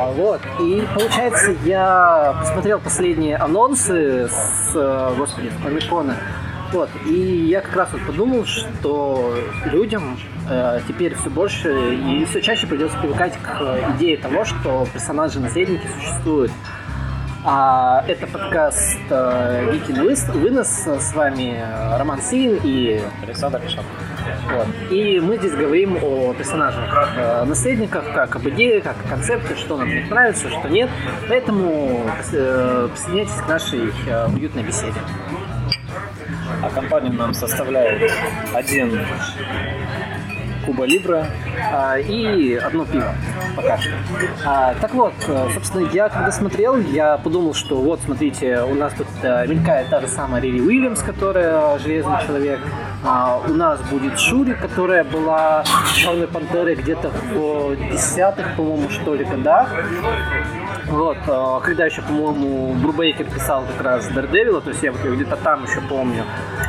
А, вот, и получается, я посмотрел последние анонсы с, э, господи, с Комикона. Вот, и я как раз вот подумал, что людям э, теперь все больше и все чаще придется привыкать к идее того, что персонажи-наследники существуют. А это подкаст э, Geeky Вынос. С вами э, Роман Син и Александр Кишак. Вот. И мы здесь говорим о персонажах э, наследниках, как об идее, как о концепте, что нам не нравится, что нет. Поэтому э, присоединяйтесь к нашей э, уютной беседе. А компанию нам составляет один Куба Либра а, и одно пиво пока что. А, так вот, э, собственно, я когда смотрел, я подумал, что вот, смотрите, у нас тут а, мелькает та же самая Рири Уильямс, которая Железный Человек. А, у нас будет Шури, которая была Черной Пантерой где-то в десятых, по-моему, что ли, годах. Вот, а, когда еще, по-моему, Брубейкер писал как раз Дардевила, то есть я вот где-то там еще помню.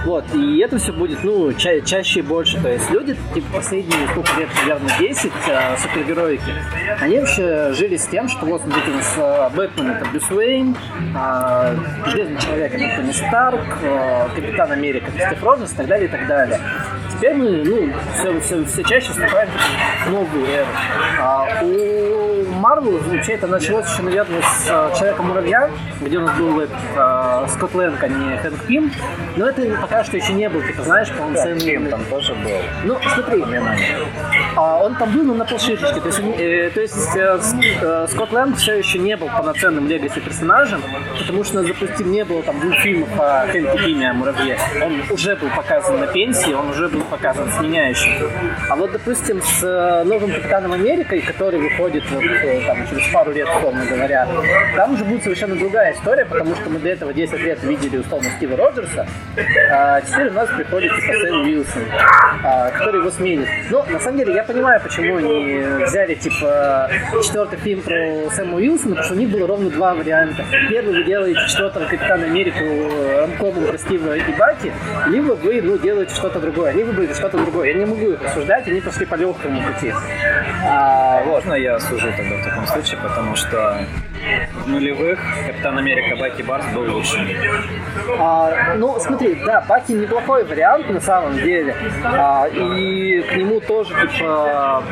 Вот, и это все будет, ну, ча- чаще и больше. То есть люди, типа, последние, сколько лет, наверное, 10 э, супергероики, они вообще жили с тем, что вот, смотрите, у нас э, Бэтмен это Брюс Уэйн, э, Железный Человек это Тони Старк, э, Капитан Америка это Стив Роджерс и так далее, и так далее. Теперь мы, ну, все, все, все чаще вступаем в новую эру. А у Марвел, вообще, это началось еще, наверное, с э, Человека-муравья, где у нас был этот, э, Скотт Лэнг, а не Хэнк Пим. Но это пока что еще не был, типа, знаешь, полноценный... Ким там тоже был. Ну, смотри, он там был, но на полшишечки. То есть, э, то есть э, э, Скотт Лэнг все еще не был полноценным легаси персонажем, потому что, допустим, не было там двух фильмов о Хэнке Пиме, о Муравье. Он уже был показан на пенсии, он уже был показан сменяющим. А вот, допустим, с э, новым Капитаном Америкой, который выходит вот, э, там, через пару лет, условно говоря, там уже будет совершенно другая история, потому что мы до этого 10 лет видели, условно, Стива Роджерса, а теперь у нас приходит типа Сэм Уилсон, а, который его сменит. Но на самом деле я понимаю, почему они взяли типа четвертый фильм про Сэма Уилсона, потому что у них было ровно два варианта. Первый вы делаете четвертого Капитана Америку рамкомом про Стива и Баки, либо вы ну, делаете что-то другое. Они выбрали что-то другое. Я не могу их осуждать, они пошли по легкому пути. А, вот. Можно я сужу тогда в таком случае, потому что нулевых Капитан Америка Баки Барс был лучшим. А, ну, смотри, да, Баки неплохой вариант на самом деле. А, и к нему тоже, типа,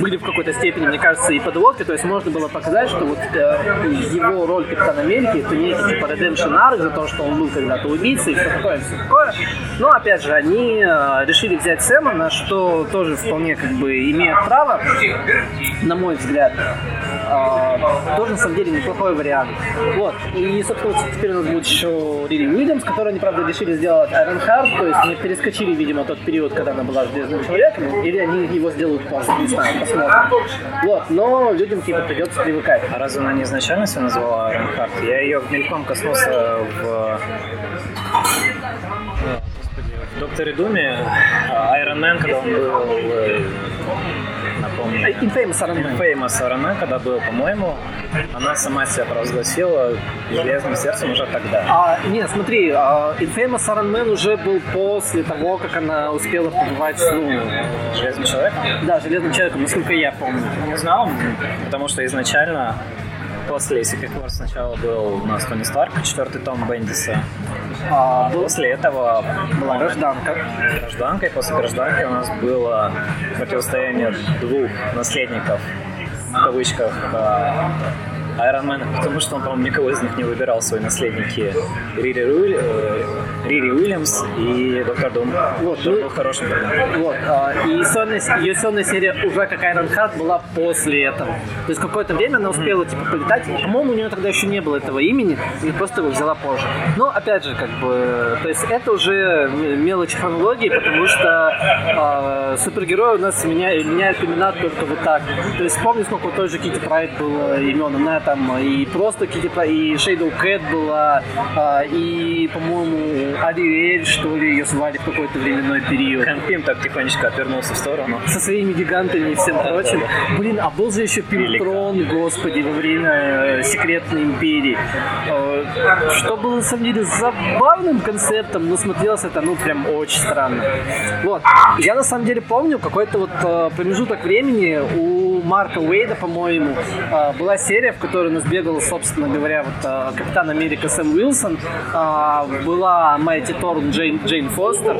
были в какой-то степени, мне кажется, и подводки. То есть можно было показать, что вот э, его роль Капитана Америки это некий типа Redemption Arc за то, что он был когда-то убийцей и все такое, все такое. Но опять же, они э, решили взять Сэма, на что тоже вполне как бы имеют право, на мой взгляд. А, тоже на самом деле неплохой вариант. Вот. И, собственно, вот теперь у нас будет еще Рири Уильямс, которую они, правда, решили сделать Iron Heart, то есть они перескочили, видимо, тот период, когда она была Железным Человеком, или они его сделают позже, не знаю, посмотрим. Вот, но людям, типа, придется привыкать. А разве она не изначально себя назвала Iron Heart? Я ее мельком коснулся в... э, Докторе Думе, а, Iron Man, когда он был... э, Напомню. Infamous Iron Man. Famous Iron Man, когда был, по-моему, она сама себя провозгласила железным сердцем уже тогда. А, не, смотри, а, Infamous Iron Man уже был после того, как она успела побывать, ну, Железный человек? да, Железным Человеком, насколько я помню. Не знал, потому что изначально после Secret Wars сначала был у нас Тони Старк, четвертый том Бендиса. А, После этого была гражданка. гражданка, и после гражданки у нас было противостояние двух наследников, в кавычках, Айронмена, потому что он, по-моему, никого из них не выбирал свои наследники. Рири, Руиль- э, Рири Уильямс и Доктор Дум. Вот, Что ну- был хорошим вариантом. Вот, а, и сольная- ее сольная серия уже как Iron Heart была после этого. То есть какое-то время она успела типа полетать. По-моему, у нее тогда еще не было этого имени, и просто его взяла позже. Но опять же, как бы, то есть это уже мелочь хронологии, потому что а, супергерои у нас меня, меняют имена только вот так. То есть помню, сколько у той же Кити Прайд было имен, она там и просто Кити Прайд, и Shadow Cat была, а, и, по-моему, Ариэль, что ли, ее звали в какой-то временной период. Хэнпим так тихонечко отвернулся в сторону. Со своими гигантами и всем прочим. Блин, а был же еще Пилтрон, господи, во время э, Секретной Империи. Э, что было, на самом деле, забавным концептом, но смотрелось это, ну, прям очень странно. Вот. Я, на самом деле, помню какой-то вот э, промежуток времени у Марка Уэйда, по-моему, была серия, в которой у нас бегал, собственно говоря, вот Капитан Америка Сэм Уилсон, была Майти Торн Джейн, Джейн Фостер,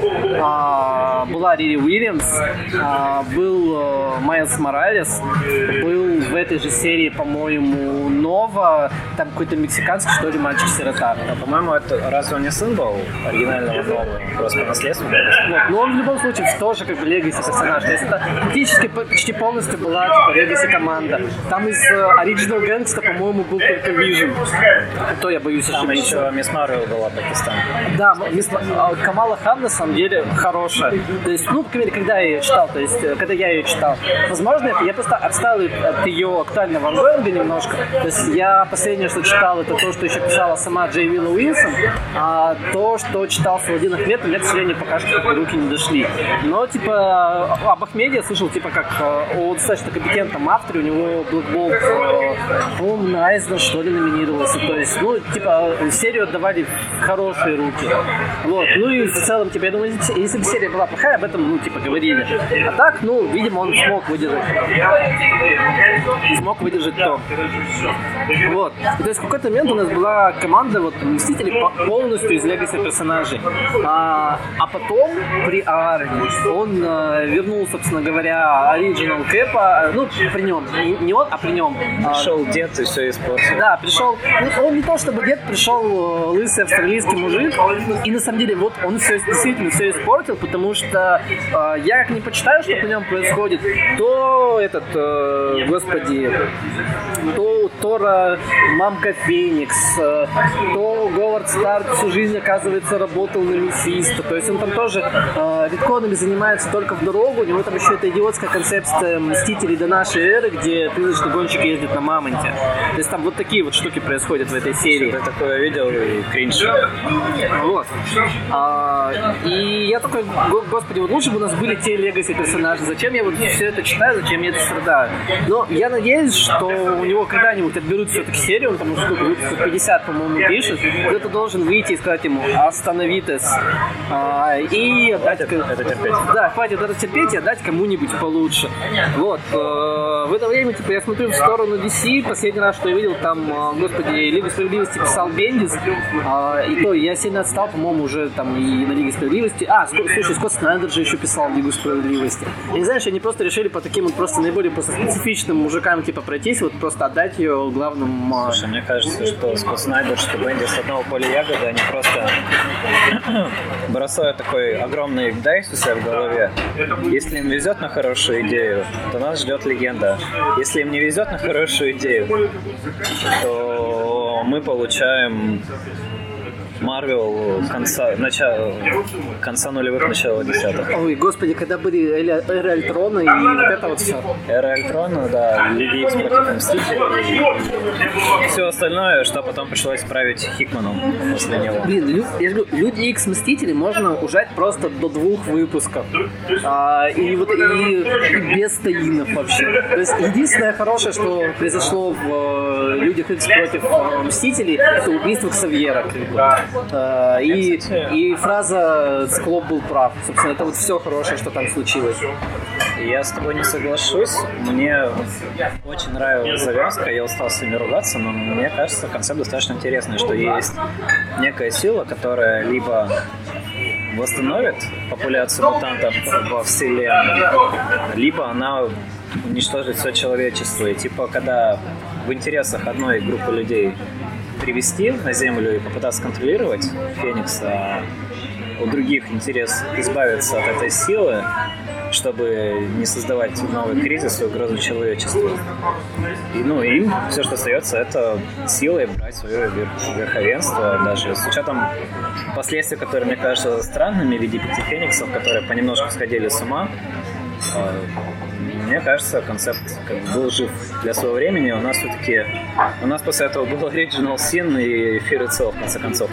была Рири Уильямс, был Майлз Моралес, был в этой же серии, по-моему, Нова, там какой-то мексиканский, что ли, мальчик-сирота. Да, по-моему, это разве он не сын был оригинального Нова, просто по наследству? Вот, но он в любом случае тоже как бы легаси персонаж. То есть это практически почти полностью была типа легаси команда. Там из Original Gangsta, по-моему, был только Vision. То я боюсь Там ошибиться. еще Мисс Марвел была Пакистан. Да, мисс, а, Камала Хан на самом деле хорошая. То есть, ну, когда я ее читал, то есть, э, когда я ее читал, возможно, я просто отстал от ее актуального ангоинга немножко. То есть я последнее, что читал, это то, что еще писала сама Джей Вилла Уилсон, а то, что читал Саладин Ахмед, у меня, к сожалению, пока что руки не дошли. Но, типа, об Ахмеде я слышал, типа, как э, о достаточно компетентном авторе, у него Bolt, по-моему, на Айзен, что ли, номинировался. То есть, ну, типа, серию отдавали в хорошие руки. Вот. Ну и в целом, типа, я думаю, если бы серия была плохая, об этом, ну, типа, говорили. А так, ну, видимо, он смог выдержать. Смог выдержать то. Вот. И, то есть в какой-то момент у нас была команда вот Мстителей полностью из легаси персонажей. А, а потом при Арне он э, вернул, собственно говоря, оригинал Кэпа, ну, при нем, не, не он, а при нем. Пришел а, дед и все испортил. Да, пришел, ну, он не то чтобы дед, пришел э, лысый австралийский мужик, и на самом деле вот он все действительно все испортил, потому что э, я как не почитаю, что по нем происходит, то этот, э, господи, то Тора мамка Феникс, э, то Говард Старк всю жизнь, оказывается, работал на Мефисто. То есть он там тоже э, ритконами занимается только в дорогу. У него там еще эта идиотская концепция Мстителей до нашей эры, где призрачный гонщик ездит на мамонте. То есть там вот такие вот штуки происходят в этой серии. Я такое видел и кринж. Вот. А, и я такой, господи, вот лучше бы у нас были те легаси персонажи. Зачем я вот все это читаю, зачем я это страдаю? Но я надеюсь, что у него когда-нибудь отберут все-таки серию, он там уже сколько, 50, по-моему, пишет, кто-то должен выйти и сказать ему «Остановитесь». А, и отдать... Это, это терпеть. Да, хватит это терпеть и отдать кому-нибудь получше. Вот. Э, в это время, типа, я смотрю в сторону DC, последний раз, что я видел, там, э, господи, Лига Справедливости писал Бендис, а, и то я сильно отстал, по-моему, уже там и на Лиге Справедливости. А, слушай, Скотт Снайдер же еще писал Лигу Справедливости. Знаю, что они просто решили по таким вот просто наиболее просто специфичным мужикам, типа, пройтись, вот просто отдать ее главным... А, Слушай, мне кажется, что Скотт Снайдер, что Бенди с одного поля ягоды, они просто бросают такой огромный дайс у себя в голове. Если им везет на хорошую идею, то нас ждет легенда. Если им не везет на хорошую идею, то мы получаем Марвел конца, начала, конца нулевых, начала десятых. Ой, господи, когда были Эра Альтрона и вот это вот все. Эра Альтрона, да, Люди Икс против Мстителей. Все остальное, что потом пришлось править Хикману после него. Блин, лю, я же говорю, Люди Икс Мстители можно ужать просто до двух выпусков. А, и вот и, и без таинов вообще. То есть единственное хорошее, что произошло в э, Людях Икс против э, Мстителей, это убийство Ксавьера. Как бы. Э, и, и фраза «Циклоп был прав». Собственно, это вот все хорошее, что там случилось. Я с тобой не соглашусь. Мне очень нравилась завязка, я устал с ними ругаться, но мне кажется, концепт достаточно интересный, что есть некая сила, которая либо восстановит популяцию мутантов во вселенной, либо она уничтожит все человечество. И типа, когда в интересах одной группы людей привести на Землю и попытаться контролировать Феникса, а у других интерес избавиться от этой силы, чтобы не создавать новый кризис и угрозу человечеству. И, ну, им все, что остается, это силой брать свое верховенство, даже с учетом последствий, которые мне кажутся странными в виде пяти фениксов, которые понемножку сходили с ума, А, мне кажется, концепт как бы был жив для своего времени. У нас все-таки... У нас после этого был Original Sin и Fear Itself, в конце концов.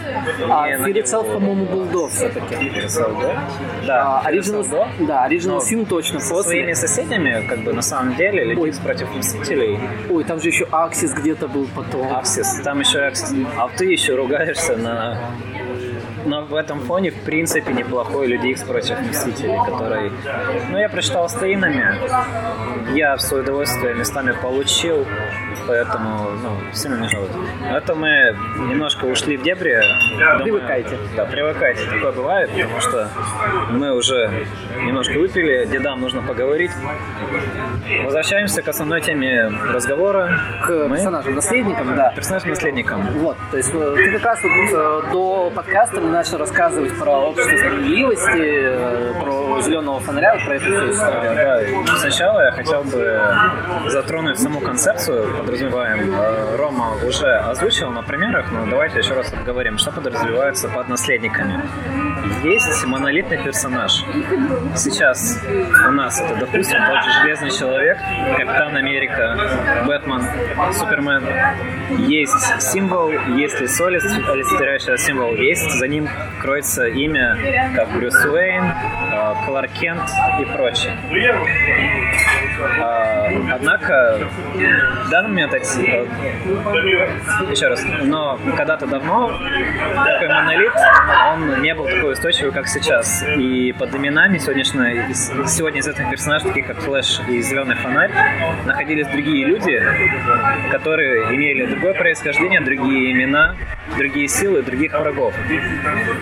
А Fear Itself, по-моему, был до все-таки. Fear Itself, да? Да, а, Original, до? Да, Original Sin точно со после. своими соседями, как бы, на самом деле, Люди против Мстителей. Ой, там же еще Axis где-то был потом. Axis, там еще Axis. А ты еще ругаешься на но в этом фоне, в принципе, неплохой Люди Икс против Мстителей, который... Ну, я прочитал стейнами, я в свое удовольствие местами получил, поэтому, ну, сильно не жалуюсь. Это мы немножко ушли в дебри. Привыкайте. Да, привыкайте, такое бывает, потому что мы уже немножко выпили, дедам нужно поговорить. Возвращаемся к основной теме разговора. К мы... персонажам-наследникам, да. Персонажам-наследникам. Вот, то есть э, ты как раз вот, э, до подкаста начал рассказывать про общество справедливости, э, про зеленого фонаря, про эту всю историю. Да, сначала я хотел бы затронуть саму концепцию, подразумеваем. Э, Рома уже озвучил на примерах, но давайте еще раз обговорим, что подразумевается под наследниками. Есть монолитный персонаж. Сейчас у нас это, допустим, тот же Железный Человек, Капитан Америка, Бэтмен, Супермен. Есть символ, есть ли соль, олицетворяющий символ, есть за ним кроется имя, как Брюс Уэйн, Кларк Кент и прочее. А, однако, в данный момент, еще раз, но когда-то давно такой монолит, он не был такой устойчивый, как сейчас. И под именами сегодняшней, сегодня известных персонажей, таких как Флэш и Зеленый фонарь, находились другие люди, которые имели другое происхождение, другие имена, другие силы, других врагов.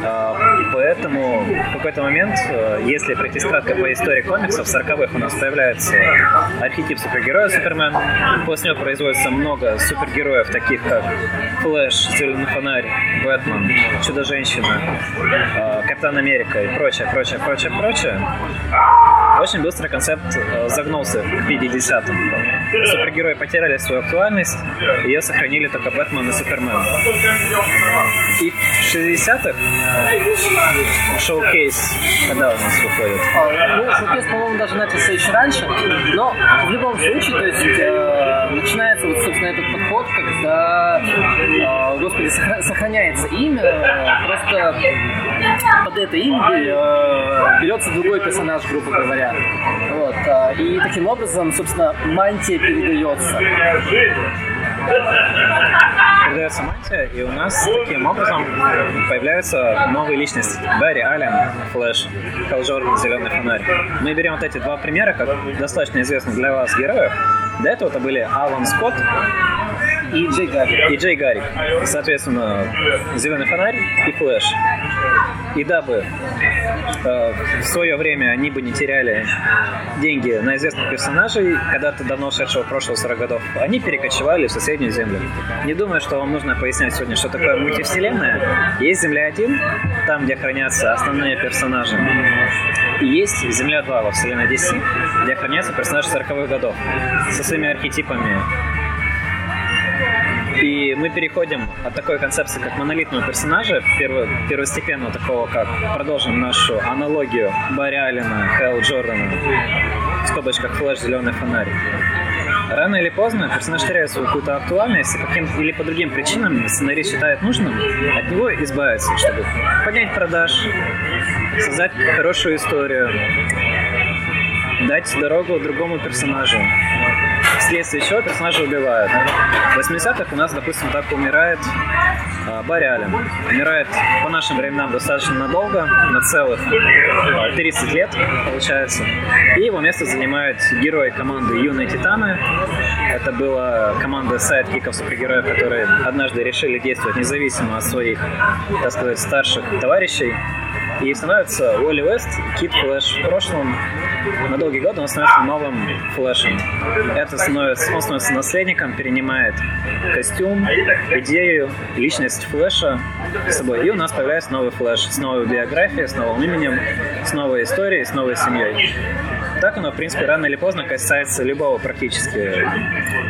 А, поэтому в какой-то момент, э, если пройти кратко по истории комиксов, в 40-х у нас появляется архетип супергероя Супермен. После него производится много супергероев, таких как Флэш, Зеленый фонарь, Бэтмен, Чудо-женщина, а, Капитан Америка и прочее, прочее, прочее, прочее. Очень быстро концепт э, загнулся к 50-м. Супергерои потеряли свою актуальность, ее сохранили только Бэтмен и Супермен. И в 60-х шоу-кейс, когда у нас выходит? А, ну, шоу-кейс, по-моему, даже начался еще раньше, но в любом случае, то есть э, начинается вот, собственно, этот подход, когда, э, господи, сохраняется имя, э, просто под это имя э, берется другой персонаж, грубо говоря. Вот, э, и таким образом, собственно, мантия передается передается мантия, и у нас таким образом появляются новые личности. Барри Аллен, Флэш, Хелл Джордан, Зеленый фонарь. Мы берем вот эти два примера, как достаточно известных для вас героев. До этого это были Алан Скотт и Джей Гаррик. И Джей Гаррик. Соответственно, Зеленый фонарь и Флэш. И дабы э, в свое время они бы не теряли деньги на известных персонажей, когда-то давно ушедшего прошлого 40 годов, они перекочевали в соседнюю землю. Не думаю, что вам нужно пояснять сегодня, что такое мультивселенная. Есть Земля 1, там, где хранятся основные персонажи. И есть Земля 2 во вселенной DC, где хранятся персонажи 40-х годов со своими архетипами, и мы переходим от такой концепции, как монолитного персонажа, перво, первостепенного такого, как продолжим нашу аналогию Барри Аллена, Хэл Джордана, в скобочках Флэш, Зеленый фонарь. Рано или поздно персонаж теряет свою какую-то актуальность, и каким или по другим причинам сценарист считает нужным от него избавиться, чтобы поднять продаж, создать хорошую историю, дать дорогу другому персонажу вследствие чего персонажа убивают. В 80-х у нас, допустим, так умирает э, Барри Аллен. Умирает по нашим временам достаточно надолго, на целых 30 лет, получается. И его место занимает герой команды Юные Титаны. Это была команда sidekick ов супергероев, которые однажды решили действовать независимо от своих, так сказать, старших товарищей. И становится Уолли Вест, Кит Флэш. В прошлом на долгие годы он становится новым Флэшем. Это становится, он становится наследником, перенимает костюм, идею, личность Флэша с собой. И у нас появляется новый Флэш с новой биографией, с новым именем, с новой историей, с новой семьей. Так оно, в принципе, рано или поздно касается любого практически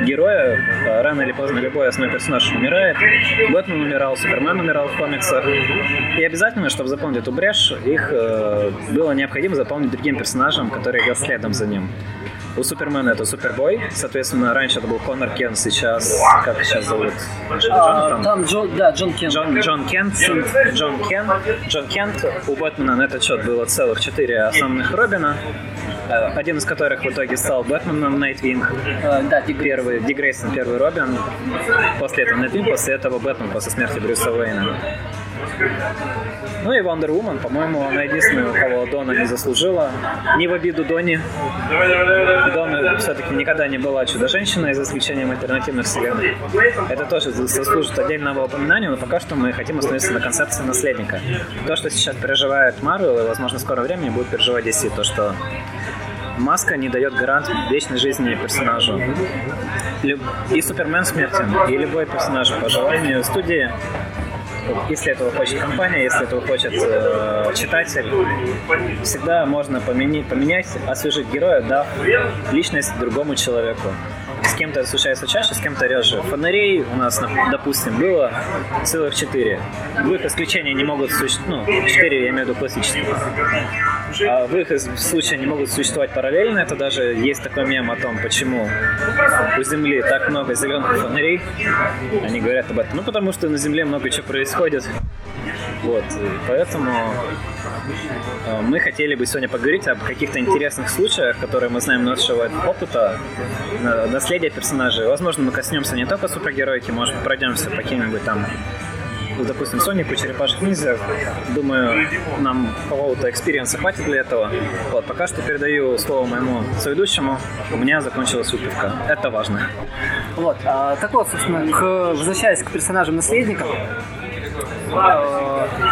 героя. Рано или поздно любой основной персонаж умирает. Бэтмен умирал, Супермен умирал в комиксах. И обязательно, чтобы заполнить эту брешь, их э, было необходимо заполнить другим персонажем, который идет следом за ним. У Супермена это Супербой, соответственно, раньше это был Конор Кен, сейчас, как сейчас зовут? А, там Джон, да, Джон Кент. Джон, Джон Кент, Джон Кент, Джон Кент. У Бэтмена на этот счет было целых четыре основных Робина, один из которых в итоге стал Бэтменом Найтвинг. А, да, Первый, Дик Грейсон, первый Робин. После этого Найтвинг, после этого Бэтмен, после смерти Брюса Уэйна. Ну и Wonder Woman, по-моему, она единственная, у кого Дона не заслужила. Не в обиду Дони. Дона все-таки никогда не была чудо-женщиной, за исключением альтернативных вселенных. Это тоже заслужит отдельного упоминания, но пока что мы хотим остановиться на концепции наследника. То, что сейчас переживает Марвел, и, возможно, в скором времени будет переживать DC, то, что маска не дает гарант вечной жизни персонажу. И Супермен смертен, и любой персонаж по желанию студии если этого хочет компания, если этого хочет э, читатель, всегда можно поменять, поменять, освежить героя, дав личность другому человеку. С кем-то это случается чаще, с кем-то реже. Фонарей у нас, допустим, было целых четыре. В их исключения не могут существовать, ну, четыре я имею в виду классических. А в их случае не могут существовать параллельно. Это даже есть такой мем о том, почему у Земли так много зеленых фонарей. Они говорят об этом. Ну, потому что на Земле много чего происходит. Вот, и поэтому мы хотели бы сегодня поговорить об каких-то интересных случаях, которые мы знаем нашего опыта, наследия персонажей. Возможно, мы коснемся не только супергероики, может, пройдемся по каким-нибудь там ну, допустим, Сонику, Черепашек Ниндзя. Думаю, нам какого-то experience а хватит для этого. Вот, пока что передаю слово моему соведущему. У меня закончилась выпивка. Это важно. Вот, а, так вот, собственно, к, возвращаясь к персонажам наследников, Э,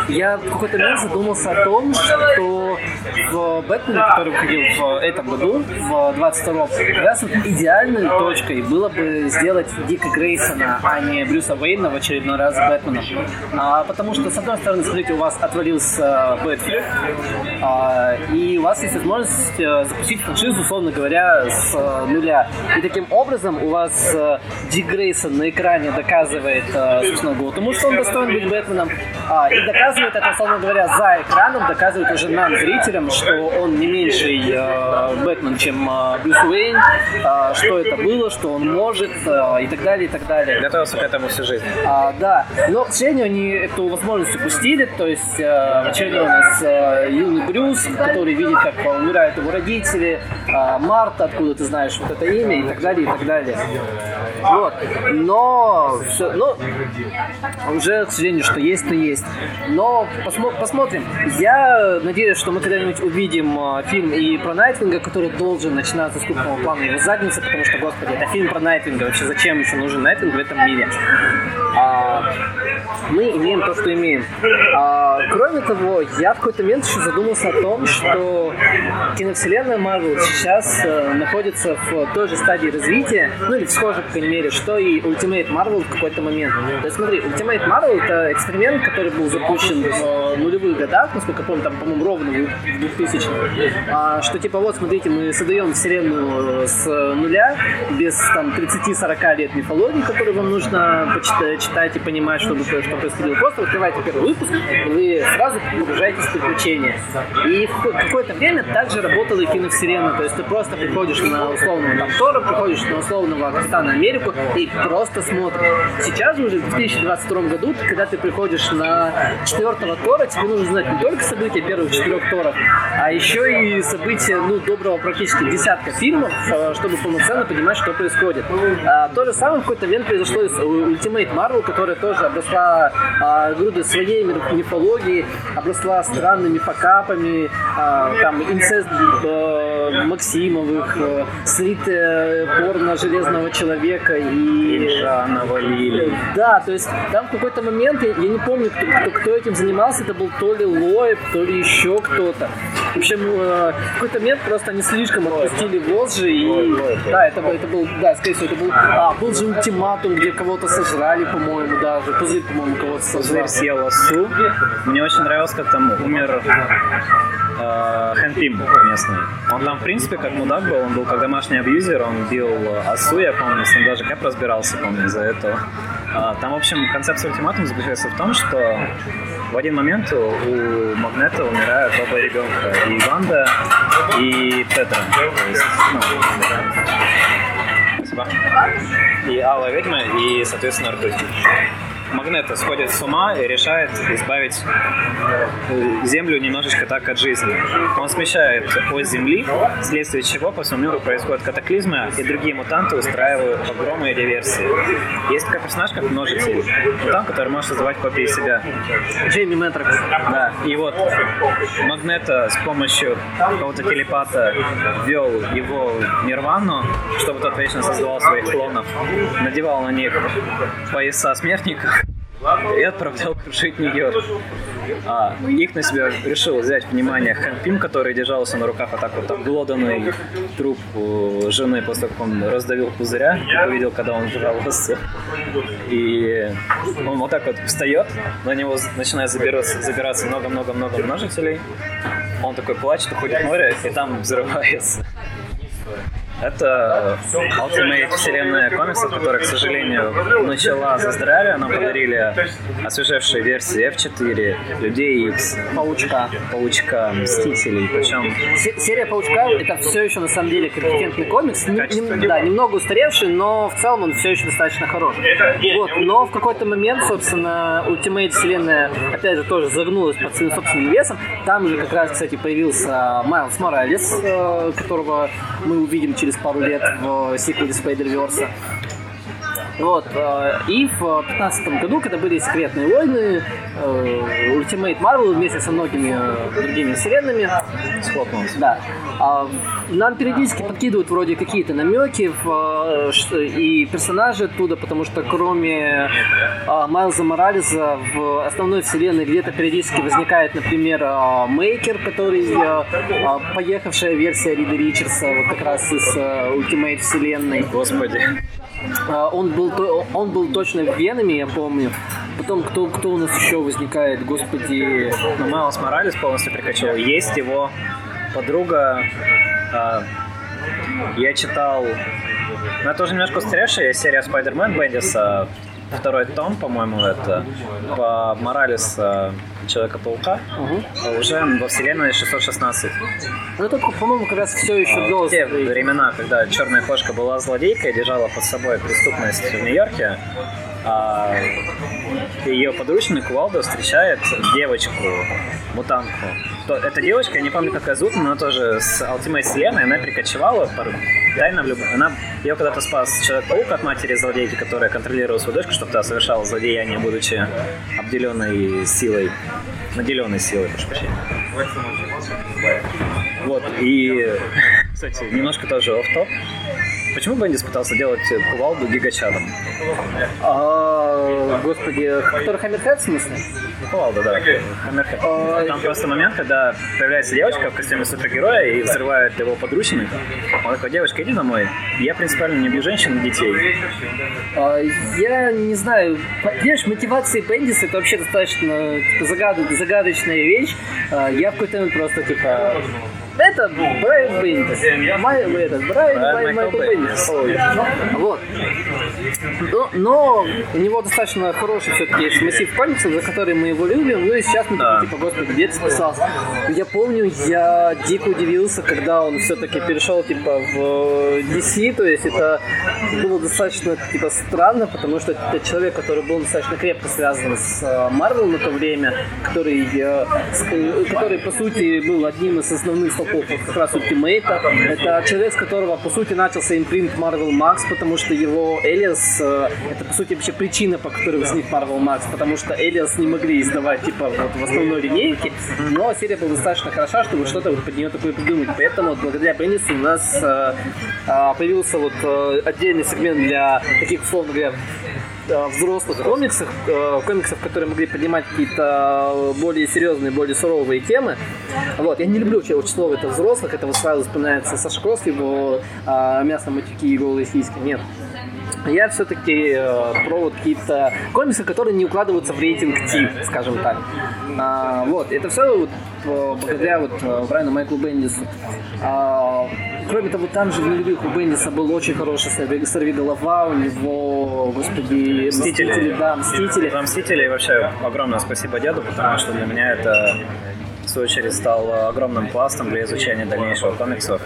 я в какой-то момент задумался о том, что в Бэтмене, который выходил в этом году, в 22-м, как раз вот идеальной точкой было бы сделать Дика Грейсона, а не Брюса Уэйна в очередной раз Бэтменом. А, потому что, с одной стороны, смотрите, у вас отвалился Бэтфлик, а, и у вас есть возможность э, запустить франшизу, условно говоря, с э, нуля. И таким образом у вас Дик Грейсон на экране доказывает, собственно, Готэму, что он достоин быть Бэтменом, а, и доказывает это, условно говоря, за экраном, доказывает уже нам, зрителям, что он не меньший э, Бэтмен, чем э, Брюс Уэйн, э, что это было, что он может, э, и так далее, и так далее. Готовился к этому всю жизнь. А, да, но, к сожалению, они эту возможность упустили, то есть э, очередной у нас э, юный Брюс, который видит, как умирают его родители, э, Марта, откуда ты знаешь вот это имя, и так далее, и так далее. Вот, но, все, но уже, к сожалению, что есть, то есть. Но посмо- посмотрим. Я надеюсь, что мы когда-нибудь увидим э, фильм и про Найтвинга, который должен начинаться с крупного плана его задницы, потому что, господи, это фильм про Найтвинга. Вообще, зачем еще нужен Найтвинг в этом мире? А, мы имеем то, что имеем. А, кроме того, я в какой-то момент еще задумался о том, что киновселенная Marvel сейчас э, находится в той же стадии развития, ну или в схожей, по крайней мере, что и Ultimate Marvel в какой-то момент. То есть смотри, Ultimate Marvel это эксперимент, который был запущен в нулевых годах, насколько я помню, там, по-моему, ровно в 2000 а, что типа вот, смотрите, мы создаем вселенную с нуля, без там 30-40 лет мифологии, которую вам нужно почитать, читать и понимать, чтобы что происходило. Просто открываете первый выпуск, вы сразу погружаетесь в приключения. И в какое-то время также работала и киновселенная, то есть ты просто приходишь на условного там Тора, приходишь на условного Капитана Америку и просто смотришь. Сейчас уже в 2022 году, когда ты приходишь на четвертого Тора, тебе нужно знать не только события первых четырех Торов, а еще и события, ну, доброго практически десятка фильмов, э, чтобы полноценно понимать, что происходит. А, то же самое в какой-то момент произошло с Ultimate Marvel, которая тоже обросла а, грудой своей мифологии, обросла странными факапами, а, там, инцест а, Максимовых, а, слитое порно Железного Человека и... Да, то есть там в какой-то момент, я, я не помню, кто, кто, кто этим занимался, это был то ли Лоев, то ли еще кто-то. В общем, э, в какой-то момент просто они слишком отпустили вожжи, и да, это, был- это был, да, скорее всего, это был, а, был же ультиматум, где кого-то сожрали, по-моему, даже, Пузырь, по-моему, кого-то сожрал. Зверь съел осу. Мне очень нравилось, как там умер э, Хэн Пим местный. Он там, в принципе, как мудак был. Он был как домашний абьюзер, он бил э, осу, я помню, с ним даже Кэп разбирался, помню, из-за этого. А, там, в общем, концепция ультиматума заключается в том, что в один момент у, Магнета умирают оба ребенка. И Ванда, и Петра. Есть, ну, Спасибо. И Алая ведьма, и, соответственно, Ртуть. Магнета сходит с ума и решает избавить э, Землю немножечко так от жизни. Он смещает ось Земли, вследствие чего по всему миру происходят катаклизмы, и другие мутанты устраивают погромы и диверсии. Есть такой персонаж, как Множитель. Мутант, который может создавать копии себя. Джейми Мэтрокс. Да, и вот Магнета с помощью какого-то телепата ввел его в Нирвану, чтобы тот вечно создавал своих клонов, надевал на них пояса смертников и отправлял крушить Нью-Йорк. А их на себя решил взять внимание Хэнк Пим, который держался на руках вот так вот обглоданный труп жены после того, как он раздавил пузыря, увидел, когда он жрал осу. И он вот так вот встает, на него начинает забираться, забираться много-много-много множителей. Он такой плачет, уходит в море, и там взрывается. Это Ultimate вселенная комиксов, которая, к сожалению, начала заздравие. Нам подарили освежевшие версии F4, Людей X, Паучка. Паучка, Мстителей. Причем Се- Серия Паучка это все еще на самом деле компетентный комикс. Нем- да, немного устаревший, но в целом он все еще достаточно хороший. Вот, но в какой-то момент, собственно, Ultimate вселенная, опять же, тоже загнулась под своим собственным весом. Там же как раз, кстати, появился Майлз Моралес, э, которого мы увидим через пару лет в сиквеле Spider-Verse. Вот, э, и в 2015 году, когда были секретные войны, э, Ultimate Marvel вместе со многими э, другими вселенными схлопнулся. да. А, нам периодически подкидывают вроде какие-то намеки в, и персонажи оттуда, потому что кроме Майлза Морализа в основной вселенной где-то периодически возникает, например, Мейкер, который поехавшая версия Рида Ричардса, вот как раз из Ultimate вселенной. Господи. А, Он был, он был точно в Веноме, я помню. Потом кто, кто у нас еще возникает, господи... Но Майлз Моралес полностью прикачал. Есть его подруга. а, я читал... Ну, это уже немножко устаревшая серия Spider-Man Бендиса. Второй том, по-моему, это по Моралеса Человека-паука. Мгм. а Уже во вселенной 616. Ну, это, по-моему, как раз все еще А, до... В те времена, когда черная кошка была злодейкой, держала под собой преступность в Нью-Йорке, а ее подручный Кувалда встречает девочку, мутантку. То- эта девочка, я не помню, как ее зовут, но она тоже с Ultimate вселенной, она прикочевала, пор- тайно влюб... Она ее когда-то спас Человек-паук от матери злодейки, которая контролировала свою дочку, чтобы та совершала злодеяние, будучи обделенной силой, наделенной силой, прошу прощения. Вот, и, кстати, немножко тоже оф топ Почему Бендис пытался делать кувалду гигачадом? А, господи, который Хаммерхед, в смысле? Кувалда, да. Хаммерхед. А, Там просто момент, когда появляется девочка в костюме супергероя и взрывает его подручных. Он такой, девочка, иди домой. Я принципиально не бью женщин и детей. А, Я не знаю, понимаешь, мотивации Бендиса это вообще достаточно типа, загад- загадочная вещь. А, Я в какой-то момент просто типа это Брайан Бендис. Май, этот, Брайан, Брайан Май- Майкл Майкл Бендис. Бендис. Ой. Вот. Но, но у него достаточно хороший все-таки есть массив комиксов, за которые мы его любим. Ну и сейчас мы Да. типа, господи, где ты списался? Я помню, я дико удивился, когда он все-таки перешел, типа, в DC, то есть это было достаточно, типа, странно, потому что это человек, который был достаточно крепко связан с э, Marvel на то время, который, э, э, который, по сути, был одним из основных столпов вот как раз Ультимейта. Это человек, с которого, по сути, начался импринт Marvel Max, потому что его Элиас, э, это, по сути, вообще причина, по которой возник Marvel Max, потому что Элиас не могли издавать, типа, вот в основной линейке, но серия была достаточно хороша, чтобы что-то вот под нее такое придумать. Поэтому вот благодаря Беннису у нас э, а, появился вот э, отдельный сегмент для таких, условно говоря, э, взрослых комиксов, э, комиксов, которые могли поднимать какие-то э, более серьезные, более суровые темы. Вот, я не люблю вообще очень слово это взрослых, это вот сразу вспоминается Кросс, его а, мясо, матюки и голые сиськи. Нет, я все-таки э, про вот какие-то комиксы, которые не укладываются в рейтинг тип, скажем так. А, вот, это все вот э, благодаря вот э, Брайану Майклу Бендису. А, кроме того, там же в нулевых у Бендиса был очень хороший сорви голова, у него, господи, Мстители. Мстители, да, Мстители. За Мстителей вообще огромное спасибо деду, потому что для меня это свою очередь стал огромным пластом для изучения дальнейшего комиксов.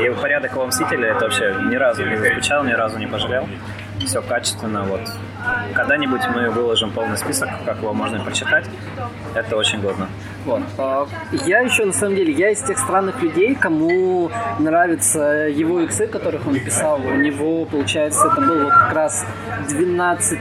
И порядок его Мстителя это вообще ни разу не заскучал, ни разу не пожалел. Все качественно, вот. Когда-нибудь мы выложим полный список, как его можно прочитать. Это очень годно. Вот. А, Я еще, на самом деле, я из тех странных людей, кому нравятся его иксы, которых он писал. У него, получается, это был вот как раз 12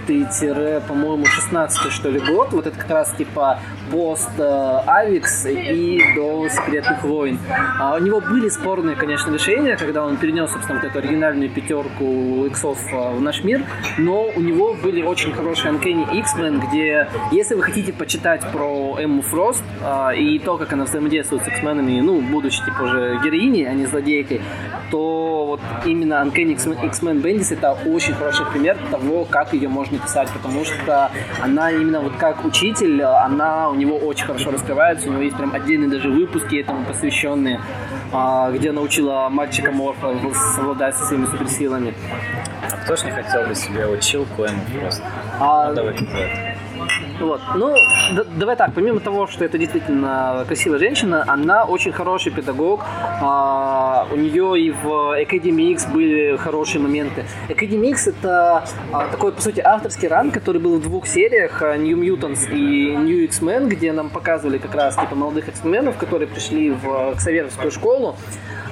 по-моему, 16 что ли, год. Вот это как раз типа пост э, Авикс и до Секретных войн. А у него были спорные, конечно, решения, когда он перенес, собственно, вот эту оригинальную пятерку иксов э, в наш мир, но у него были очень хорошие Uncanny X-Men, где, если вы хотите почитать про Эмму Фрост э, и то, как она взаимодействует с X-менами, ну, будучи, типа, уже героиней, а не злодейкой, то вот именно Uncanny X-Men Bendis это очень хороший пример того, как ее можно писать, потому что она именно вот как учитель, она у него очень хорошо раскрывается, у него есть прям отдельные даже выпуски этому посвященные, а, где она учила мальчика Морфа совладать со своими суперсилами. А кто ж не хотел бы себе училку Эмму просто? А, Надо выписать. Вот. Ну, д- давай так, помимо того, что это действительно красивая женщина, она очень хороший педагог. А, у нее и в Academy X были хорошие моменты. Academy X это а, такой, по сути, авторский ран, который был в двух сериях, а, New Mutants и New X-Men, где нам показывали как раз типа молодых X-менов, которые пришли в Ксаверовскую школу.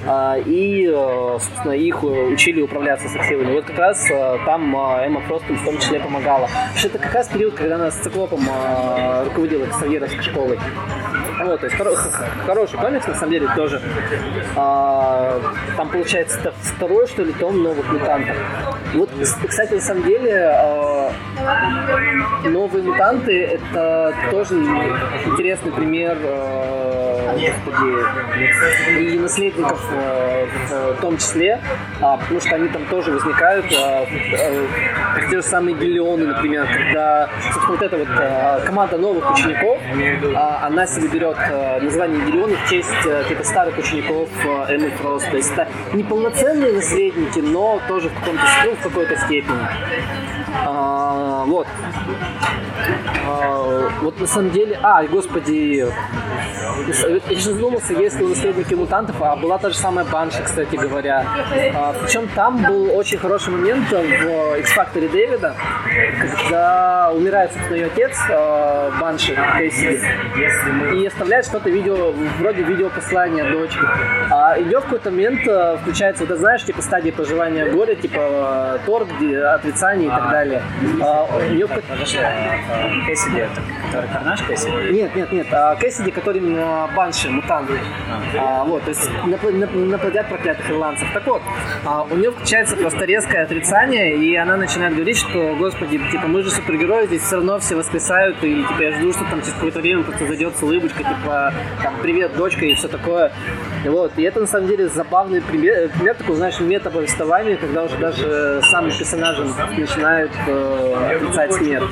А, и, э, собственно, их э, учили управляться со силами. Вот как раз э, там Эмма Фрост им в том числе помогала. Потому это как раз период, когда она с циклопом руководила Ксавьеровской школой. Вот, то есть хоро- хороший комикс, на самом деле, тоже. А, там, получается, второй, что ли, том новых мутантов. Вот, с- кстати, на самом деле, а, новые мутанты это тоже интересный пример э, господи, и наследников э, в том числе, а, потому что они там тоже возникают, а, э, те же самые гиллионы, например, когда, собственно, вот эта вот э, команда новых учеников, а, она себе берет э, название гиллионов в честь э, каких-то старых учеников э, Эммы Фрост. То есть это неполноценные наследники, но тоже в каком-то ну, в какой-то степени. А, вот. А, вот на самом деле... А, господи... Я сейчас задумался, если у наследники мутантов, а была та же самая Банши, кстати говоря. А, причем там был очень хороший момент в X-Factor Дэвида, когда умирает, собственно, ее отец, а, Банши, Кэссиди, и оставляет что-то видео, вроде видеопослания дочке. А идет в какой-то момент, а, включается, вот, знаешь, типа стадии проживания горя, типа а, торг, отрицание и так далее. А, нее какой-то- Подожди, а, Кэссиди, это который Карнаж Кэссиди? нет, нет, нет. А, Кэссиди, который именно банши, мутант. А, вот, то есть напл- нап- наплодят проклятых ирландцев. Так вот, а, у нее включается просто резкое отрицание, и она начинает говорить, что, господи, типа, мы же супергерои, здесь все равно все воскресают, и типа я жду, что там через какое-то время просто зайдет с улыбочкой, типа, там, привет, дочка, и все такое. И вот, и это на самом деле забавный пример, пример такого, знаешь, метаповествования, когда уже даже сами персонажи начинают э, отрицать смерть.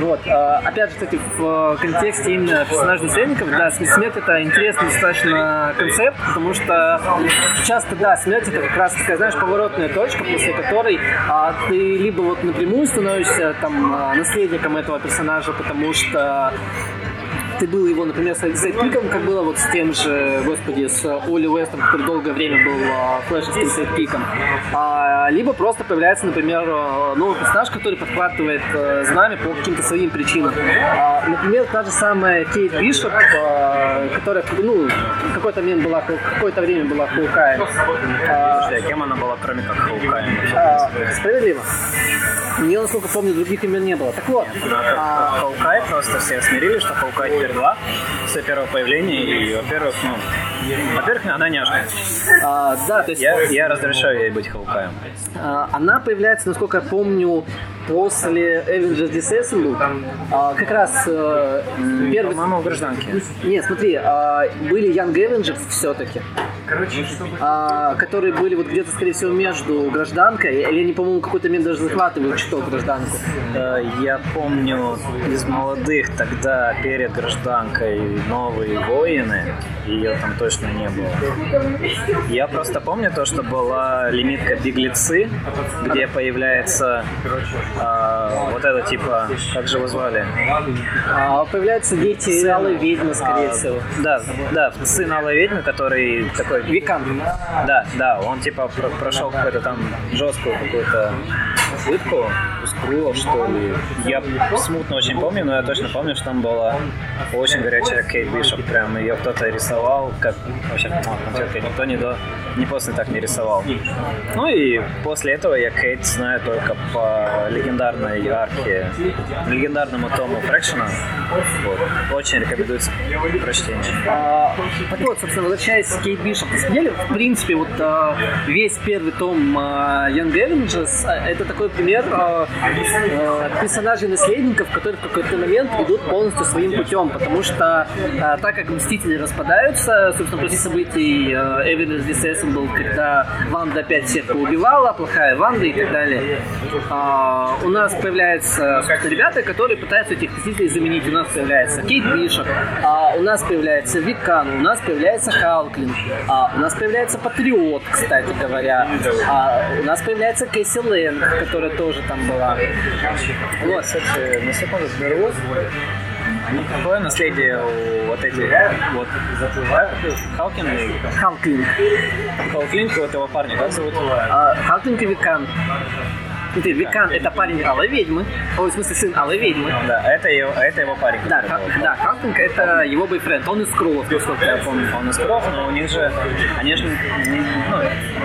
Вот. а, Опять же, кстати, в контексте именно персонажей наследников, да, см- смерть это интересный достаточно концепт, потому что часто, да, смерть это как раз такая, знаешь, поворотная точка, после которой а, ты либо вот напрямую становишься там а, наследником этого персонажа, потому что ты был его, например, с сайдпиком, как было вот с тем же, господи, с Оли Уэстом, который долгое время был а, флешевским сайдпиком. А, либо просто появляется, например, а, новый персонаж, который подхватывает а, знамя по каким-то своим причинам. А, например, та же самая Кейт Бишоп, а, которая, ну, в какой-то момент была, какое-то время была Хоукай. А, а кем она была, кроме как Хаукаем? а, справедливо. Нее, насколько помню, других имен не было. Так вот, а, Хаукай просто все смирились, что Хаукай теперь два, с первого появления, и, во-первых, ну, во-первых, она няшка. А, да, то есть... Я, я разрешаю ей быть Хаукаем. А, она появляется, насколько я помню, после Avengers Disassemble. А, как раз э, первый... По-моему, в гражданке. Нет, смотри, а, были Young Avengers все-таки, а, которые были вот где-то, скорее всего, между гражданкой, или они, по-моему, какой-то момент даже захватывают чуток гражданку. Э, Я помню из молодых тогда перед гражданкой новые воины, ее там точно не было. Я просто помню то, что была лимитка беглецы, где появляется а, вот это типа, как же его звали? А, появляются дети Алой Ведьмы, скорее А, всего. Да, да, сын Алой ведьмы, который такой Викан. Да, да, он типа про- прошел какую-то там жесткую какую-то пытку, скрулов, что ли. Я смутно очень помню, но я точно помню, что там была очень горячая Кейт Бишоп. Прям ее кто-то рисовал, как вообще конкретно никто не до не после так не рисовал. Ну и после этого я Кейт знаю только по легендарной арке, легендарному тому Фрэкшена. Вот. Очень рекомендуется к прочтению. А, так вот, собственно, возвращаясь к Кейт Бишоп, в принципе, вот а, весь первый том а, Young Avengers а, это такой пример а, а, персонажей-наследников, которые в какой-то момент идут полностью своим путем, потому что а, так как Мстители распадаются, собственно, после событий а, Avengers Disassemble, когда Ванда опять всех поубивала, плохая Ванда и так далее, а, у нас появляются ребята, которые пытаются этих Мстителей заменить. У нас появляется Кейт Бишоп, у нас появляется Викан, у нас появляется Халклин, у нас появляется Патриот, кстати говоря, у нас появляется Кэсси Лэнг, которая тоже там была. Вот, кстати, на секунду сберу. Какое наследие у вот этих вот Халкин Халклинг. Халклинг, вот его парня, как зовут? А, Халклинг и Викан. Смотри, Викан это парень Алой Ведьмы. Ой, в смысле, сын Алой Ведьмы. Да, это его, это его парень. Да, Ха- да, Халклинг это его бойфренд. Он из Скрулов, насколько я помню. Он из Кров, но у них же, они же, не- ну,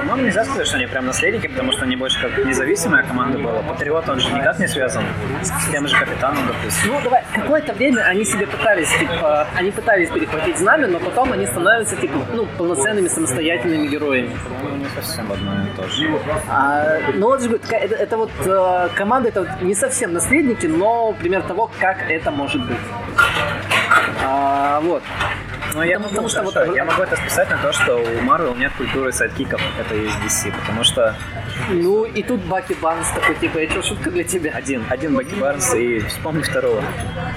ну, нельзя сказать, что они прям наследники, потому что они больше как независимая команда была. Патриот, он же никак не связан с тем же капитаном, допустим. Ну, давай, какое-то время они себе пытались, типа, они пытались перехватить знамя, но потом они становятся, типа, ну, полноценными самостоятельными героями. Ну, не совсем одно и то же. А, ну, вот же это, это вот э, команда, это вот не совсем наследники, но пример того, как это может быть. А, вот. Ну, я Потому- что вот- я могу это списать на то, что у Марвел нет культуры сайдкиков, это есть DC, потому что Ну, и тут Баки Барнс такой, типа, я что, шутка для тебя? один, один Баки Барнс и вспомни второго.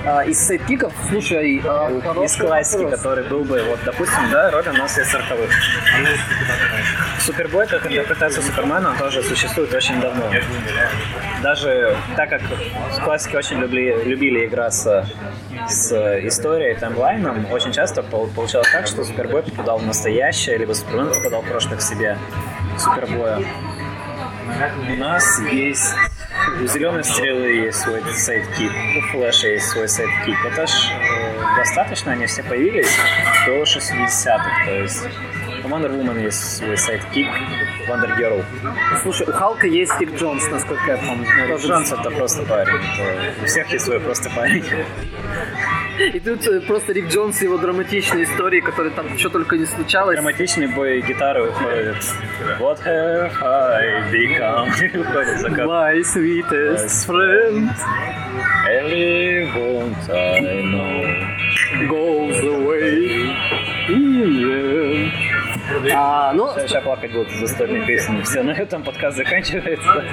А, из сайдкиков, слушай, а, Из классики, вопрос. который был бы, вот, допустим, да, Робин у нас из 40-х. Супербой, как интерпретация Супермена, он тоже существует очень давно. Даже так как в классике очень любили, любили играться с историей, таймлайном, очень часто пол- получалось так, что Супербой попадал в настоящее, либо Супермен попадал в прошлое к себе Супербоя. У нас есть у Зеленой Стрелы есть свой сайдкик, у Флэша есть свой сайдкик. Это ж э, достаточно, они все появились до 60-х, то есть у Wonder Woman есть свой сайдкик, Wonder Girl. Слушай, у Халка есть Рик Джонс, насколько я помню. Ну, Тоже Джонс это просто парень, это у всех есть свой просто парень. И тут э, просто Рик Джонс и его драматичные истории, которые там что только не случалось. Драматичный бой гитары выходит. What have I become? My sweetest friend Everyone I know. goes away А, ну, Сейчас плакать будут из застольной песни. Все, на этом подкаст заканчивается.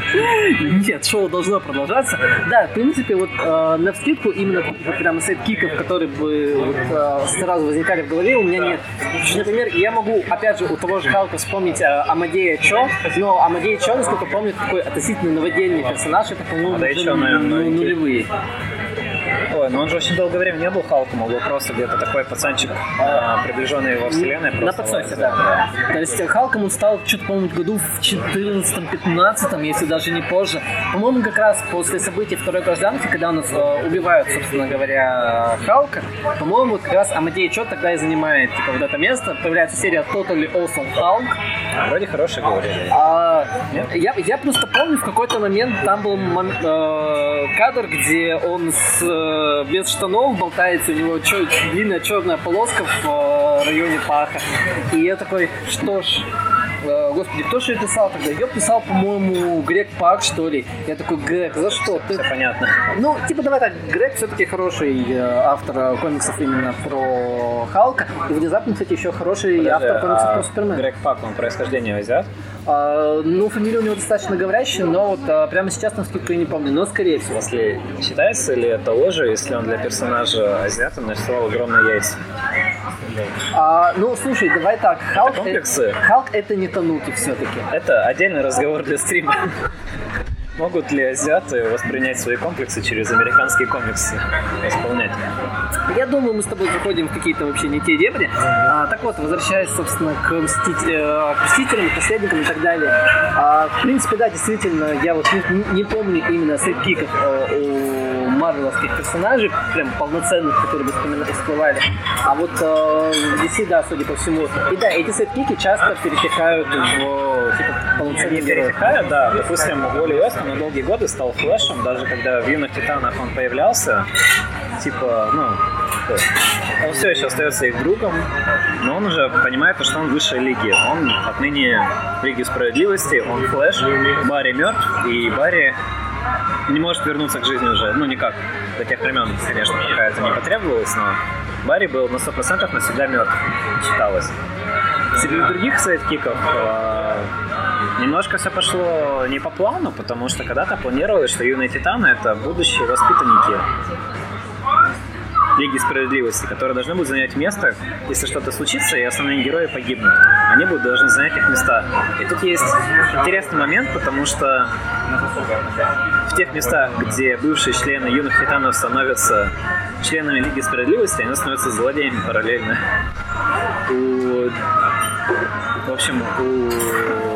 Нет, шоу должно продолжаться. Да, в принципе, вот э, на вскидку именно вот прям сайдкиков, которые бы вот, э, сразу возникали в голове, у меня нет. Например, я могу, опять же, у того же Халка вспомнить э, Амадея Чо, но Амадея Чо, насколько помню, такой относительно новодельный персонаж, это, по-моему, наверное, ну, нулевые. Ой, ну он же очень долгое время не был Халком, он был просто где-то такой пацанчик, а, приближенный его вселенной. На подсосе, да. То есть э, Халком он стал, что-то, по-моему, году в 14-15, если даже не позже. По-моему, как раз после событий Второй гражданки, когда у нас э, убивают, собственно говоря, Халка, по-моему, как раз Амадей Чо тогда и занимает типа, вот это место. Появляется серия Totally Awesome Hulk. Вроде хороший говорили. А? Я, я просто помню, в какой-то момент там был мом- э, кадр, где он с, э, без штанов болтается, у него чё- длинная черная полоска в э, районе паха. И я такой, что ж, э, господи, кто же ее писал тогда? Ее писал, по-моему, Грег Пак, что ли. Я такой, Грег, за что? Ты... Все понятно. Ну, типа, давай так, Грег все-таки хороший э, автор комиксов именно про Халка. И внезапно, кстати, еще хороший Подожди, автор комиксов а про Супермена. Грег Пак, он происхождение азиат? А, ну, фамилия у него достаточно говорящая, но вот а, прямо сейчас на скидку я не помню, но скорее всего. Если считается ли это ложью, если он для персонажа азиата нарисовал огромные яйца? А, ну, слушай, давай так, Халк, комплексы? э- Халк это не Тануки все-таки. Это отдельный разговор для стрима. Могут ли азиаты воспринять свои комплексы через американские комиксы? Исполнять. Я думаю, мы с тобой заходим в какие-то вообще не те дебри. А, так вот, возвращаясь, собственно, к, мстить- э, к Мстителям, к Наследникам и так далее. А, в принципе, да, действительно, я вот не, не помню именно сайдкиков э, у марвеловских персонажей, прям полноценных, которые бы вспомина- всплывали. А вот э, DC, да, судя по всему. И да, эти сайдкики часто перетекают в типа, герои. перетекают, да. Допустим, Уолли Уэстон на долгие годы стал флешем, даже когда в «Юных Титанах» он появлялся. Типа, ну, он все еще остается их другом, но он уже понимает, что он выше лиги. Он отныне в Лиге Справедливости, он флеш, Барри мертв, и Барри не может вернуться к жизни уже. Ну, никак. До тех времен, конечно, пока это не потребовалось, но Барри был на 100% навсегда мертв, считалось. Среди других сайдкиков немножко все пошло не по плану, потому что когда-то планировалось, что юные титаны это будущие воспитанники Лиги Справедливости, которые должны будут занять место, если что-то случится, и основные герои погибнут. Они будут должны занять их места. И тут есть интересный момент, потому что в тех местах, где бывшие члены юных титанов становятся членами Лиги Справедливости, они становятся злодеями параллельно. У... В общем, у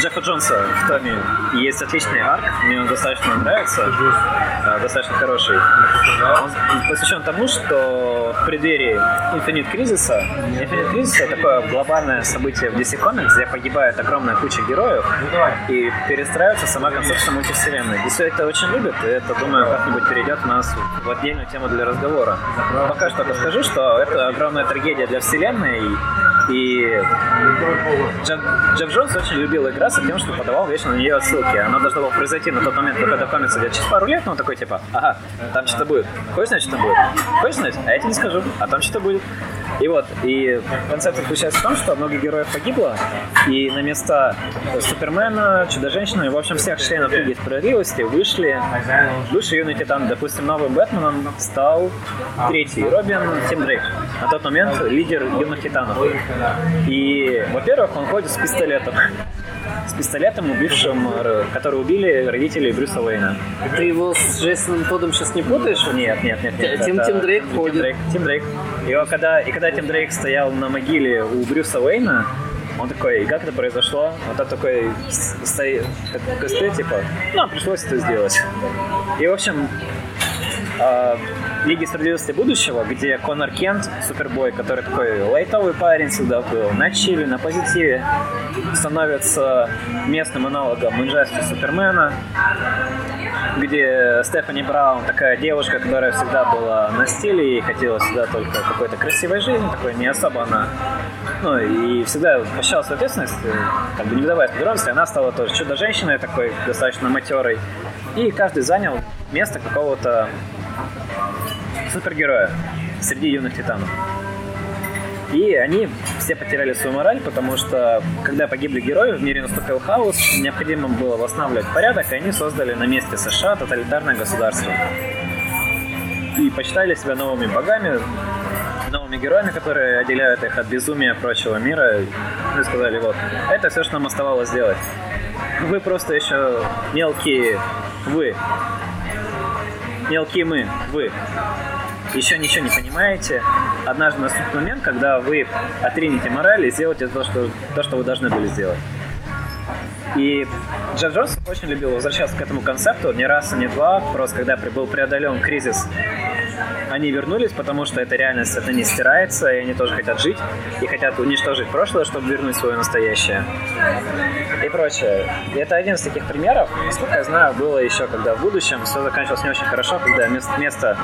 Джеффа Джонса в Томе есть отличный арк, мне он достаточно нравится, э, достаточно хороший. Он посвящен тому, что в преддверии Infinite кризиса, Infinite кризис такое глобальное событие в DC Comics, где погибает огромная куча героев и перестраивается сама концепция мультивселенной. DC это очень любит, и это, думаю, как-нибудь перейдет у нас в отдельную тему для разговора. Пока что только скажу, что это огромная трагедия для вселенной, и Джефф, Джефф Джонс очень любил играться тем, что подавал вечно на нее отсылки. Она должна была произойти на тот момент, когда комикс идет через пару лет, но он такой типа, ага, там что-то будет. Хочешь знать, что там будет? Хочешь знать? А я тебе не скажу. А там что-то будет. И вот, и концепция заключается в том, что много героев погибло, и на места Супермена, Чудо-женщины, в общем, всех членов Лиги Справедливости вышли бывший юный титан. Допустим, новым Бэтменом стал третий Робин Тим Дрейк. На тот момент лидер юных титанов. И, во-первых, он ходит с пистолетом. С пистолетом, убившим, р- который убили родителей Брюса Уэйна. Ты его с Джейсоном Тодом сейчас не путаешь? Нет, нет, нет, нет. Тим- это- Тим Дрейк Тим ходит. Дрейк, Тим Дрейк. Его когда, и когда Тим Дрейк стоял на могиле у Брюса Уэйна, он такой, и как это произошло? Вот он такой стоит, такой стоит, типа, ну, пришлось это сделать. И, в общем, э, Лиги Справедливости Будущего, где Конор Кент, Супербой, который такой лайтовый парень всегда был, на чили, на позитиве, становится местным аналогом Инжастис Супермена, где Стефани Браун, такая девушка, которая всегда была на стиле и хотела всегда только какой-то красивой жизни, такой не особо она, ну и всегда прощалась в ответственность, э, как бы не вдаваясь в подробности, она стала тоже чудо-женщиной такой, достаточно матерой, и каждый занял место какого-то супергероя среди юных титанов. И они все потеряли свою мораль, потому что, когда погибли герои, в мире наступил хаос, необходимо было восстанавливать порядок, и они создали на месте США тоталитарное государство. И почитали себя новыми богами, новыми героями, которые отделяют их от безумия прочего мира. Ну и сказали, вот, это все, что нам оставалось сделать. Вы просто еще мелкие вы. Мелкие мы, вы еще ничего не понимаете, однажды наступит момент, когда вы отринете мораль и сделаете то, что, то, что вы должны были сделать. И Джефф Джонс очень любил возвращаться к этому концепту не раз и не два, просто когда был преодолен кризис они вернулись, потому что эта реальность, это не стирается, и они тоже хотят жить, и хотят уничтожить прошлое, чтобы вернуть свое настоящее. И прочее. И это один из таких примеров. Насколько я знаю, было еще, когда в будущем все заканчивалось не очень хорошо, когда вместо, вместо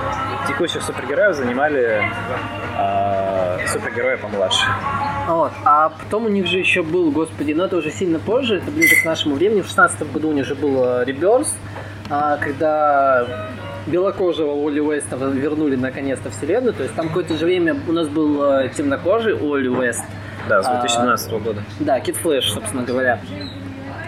текущих супергероев занимали э, супергерои помладше. Вот. А потом у них же еще был, господи, но это уже сильно позже, это ближе к нашему времени. В 16 году у них же был Реберс, когда белокожего Уолли Уэста вернули наконец-то в вселенную. То есть там какое-то же время у нас был э, темнокожий Уолли Уэст. Да, с 2012 а, года. Да, Кид Флэш, собственно говоря.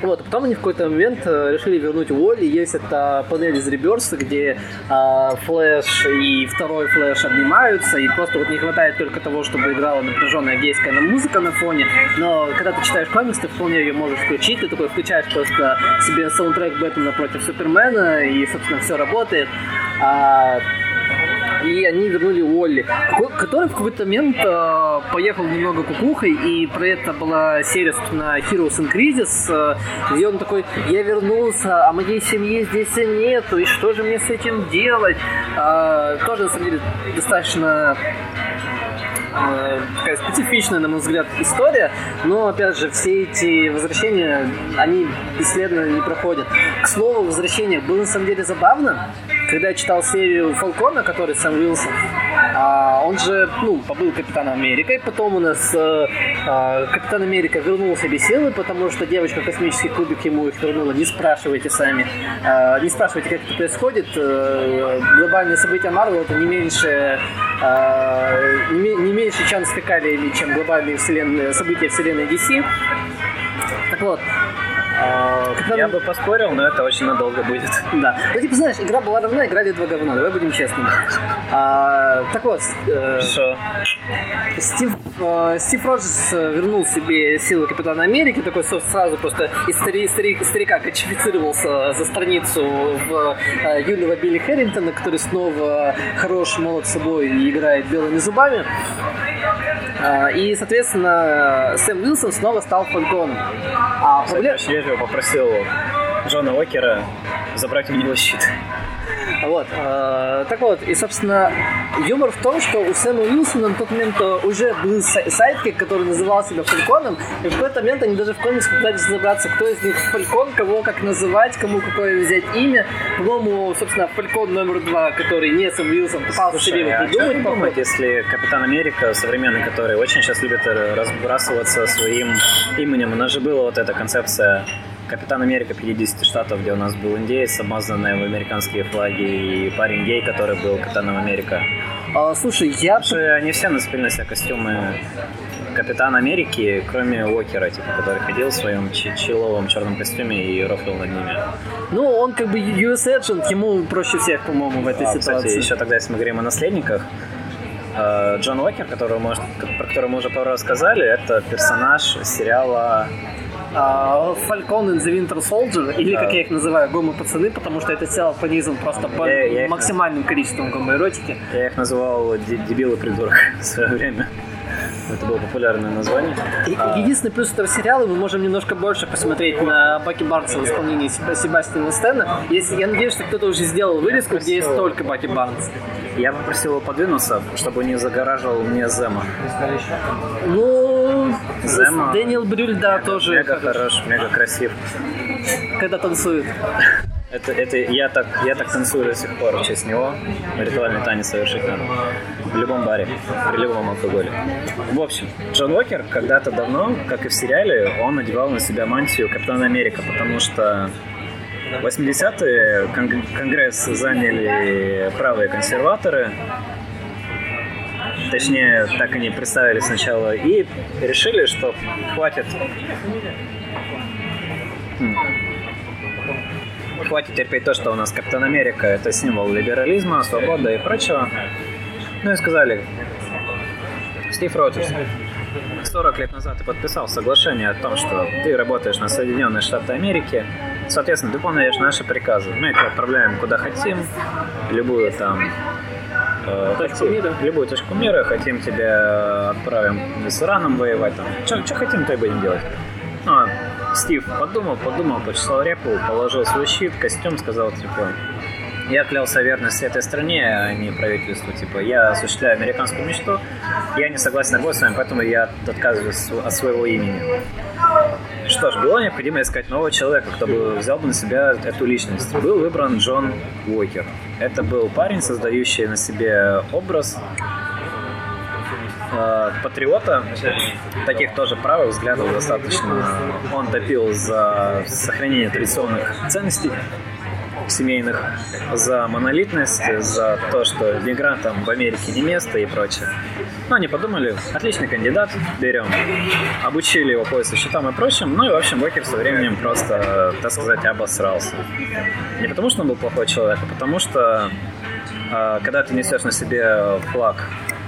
Вот, а потом они в какой-то момент э, решили вернуть Уолли. Есть эта панель из Rebirth а, где э, Флэш и второй Флэш обнимаются, и просто вот не хватает только того, чтобы играла напряженная гейская музыка на фоне. Но когда ты читаешь комикс, ты вполне ее можешь включить. Ты такой включаешь просто себе саундтрек Бэтмена против Супермена, и, собственно, все работает. А, и они вернули Уолли, который в какой-то момент э, поехал немного кукухой, и про это была серия, собственно, Heroes in Crisis, э, где он такой, я вернулся, а моей семьи здесь нету, и что же мне с этим делать? Э, тоже, на самом деле, достаточно э, такая специфичная, на мой взгляд, история, но, опять же, все эти возвращения, они бесследно не проходят. К слову, возвращение было на самом деле забавно, когда я читал серию Фалкона, который Сэм Уилсон, а, он же, ну, побыл Капитаном Америкой, потом у нас э, э, Капитан Америка вернул себе силы, потому что девочка космический кубик ему их вернула, не спрашивайте сами, э, не спрашивайте, как это происходит, э, глобальные события Марвел это не меньше, э, не, не меньше чан скакали, чем глобальные вселенные, события вселенной DC. Так вот, а, Я бы поспорил, но это очень надолго будет. Да. Ну, типа, знаешь, игра была равна, играли два говна, давай будем честными. А, так вот. Э, Что? Стив, э, Стив Роджерс э, вернул себе силы Капитана Америки, такой сразу просто из стари, стари, старика кочифицировался за страницу в э, юного Билли Хэррингтона, который снова хорош, молод собой и играет белыми зубами. А, и, соответственно, Сэм Уилсон снова стал Фальконом. А проблема... Кстати, попросил Джона Уокера забрать у него щит. Вот. Э, так вот, и, собственно, юмор в том, что у Сэма Уилсона на тот момент уже был сайдкик, который называл себя Фальконом, и в какой-то момент они даже в комикс пытались разобраться, кто из них Фалькон, кого как называть, кому какое взять имя. По-моему, собственно, Фалькон номер два, который не Сэм Уилсон, пытался себе а придумать. А думать, если Капитан Америка современный, который очень сейчас любит разбрасываться своим именем, у нас же была вот эта концепция Капитан Америка 50 штатов, где у нас был индеец, обмазанный в американские флаги, и парень гей, который был Капитаном Америка. А, слушай, я... Слушай, они все нацепили на себя костюмы Капитан Америки, кроме Уокера, типа, который ходил в своем человом черном костюме и рофлил над ними. Ну, он как бы US Agent, ему проще всех, по-моему, в этой а, ситуации. Кстати, еще тогда, если мы говорим о наследниках, э, Джон Уокер, которого, может, про которого мы уже пару раз сказали, это персонаж сериала Falcon and the Winter Soldier, или, как я их называю, гомо-пацаны, потому что этот сериал понизан просто по я, я максимальным их... количеством гомоэротики. Я их называл дебилы-придурок в свое время. Это было популярное название. И, а... Единственный плюс этого сериала, мы можем немножко больше посмотреть на Баки Барнса в исполнении Себастьяна Стена. Если, я надеюсь, что кто-то уже сделал вырезку, где есть только Баки Барнс. Я попросил его подвинуться, чтобы не загораживал мне Зема. Ну, Зема. Дэниел Брюль, да, тоже. Мега хорош, мега красив. Когда танцует. Это, это я так я так танцую до сих пор в честь него. Ритуальный танец совершить надо. В любом баре, при любом алкоголе. В общем, Джон Уокер когда-то давно, как и в сериале, он надевал на себя мантию Капитана Америка, потому что 80-е Конгресс заняли правые консерваторы, точнее, так они представили сначала, и решили, что хватит хм, хватит терпеть то, что у нас Капитан Америка – это символ либерализма, свободы и прочего. Ну и сказали, Стив Роджерс, 40 лет назад ты подписал соглашение о том, что ты работаешь на Соединенные Штаты Америки, соответственно, ты выполняешь наши приказы. Мы тебя отправляем куда хотим, любую там э, точку мира. любую точку мира, хотим тебя отправим с Ираном воевать, там, что хотим, то и будем делать. Ну, а Стив подумал, подумал, почесал репу, положил свой щит, костюм, сказал, типа, я клялся верности этой стране, а не правительству. Типа, я осуществляю американскую мечту, я не согласен с вами, поэтому я отказываюсь от своего имени. Что ж, было необходимо искать нового человека, кто бы взял бы на себя эту личность. Был выбран Джон Уокер. Это был парень, создающий на себе образ э, патриота, таких тоже правых взглядов достаточно. Он топил за сохранение традиционных ценностей семейных, за монолитность, за то, что мигрантам в Америке не место и прочее. Но они подумали, отличный кандидат, берем. Обучили его поясу счетам и прочим. Ну и, в общем, Бокер со временем просто, так сказать, обосрался. Не потому, что он был плохой человек, а потому что а, когда ты несешь на себе флаг